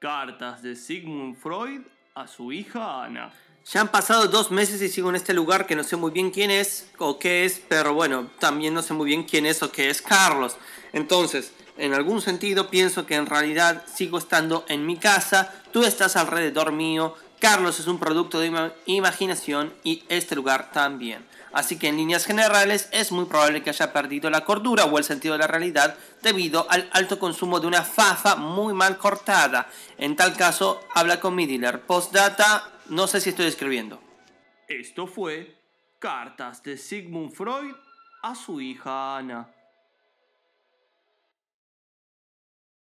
Cartas de Sigmund Freud a su hija Ana. Ya han pasado dos meses y sigo en este lugar que no sé muy bien quién es o qué es, pero bueno, también no sé muy bien quién es o qué es Carlos. Entonces, en algún sentido pienso que en realidad sigo estando en mi casa, tú estás alrededor mío, Carlos es un producto de imaginación y este lugar también. Así que en líneas generales es muy probable que haya perdido la cordura o el sentido de la realidad debido al alto consumo de una fafa muy mal cortada. En tal caso, habla con mi dealer. Postdata, no sé si estoy escribiendo. Esto fue Cartas de Sigmund Freud a su hija Ana.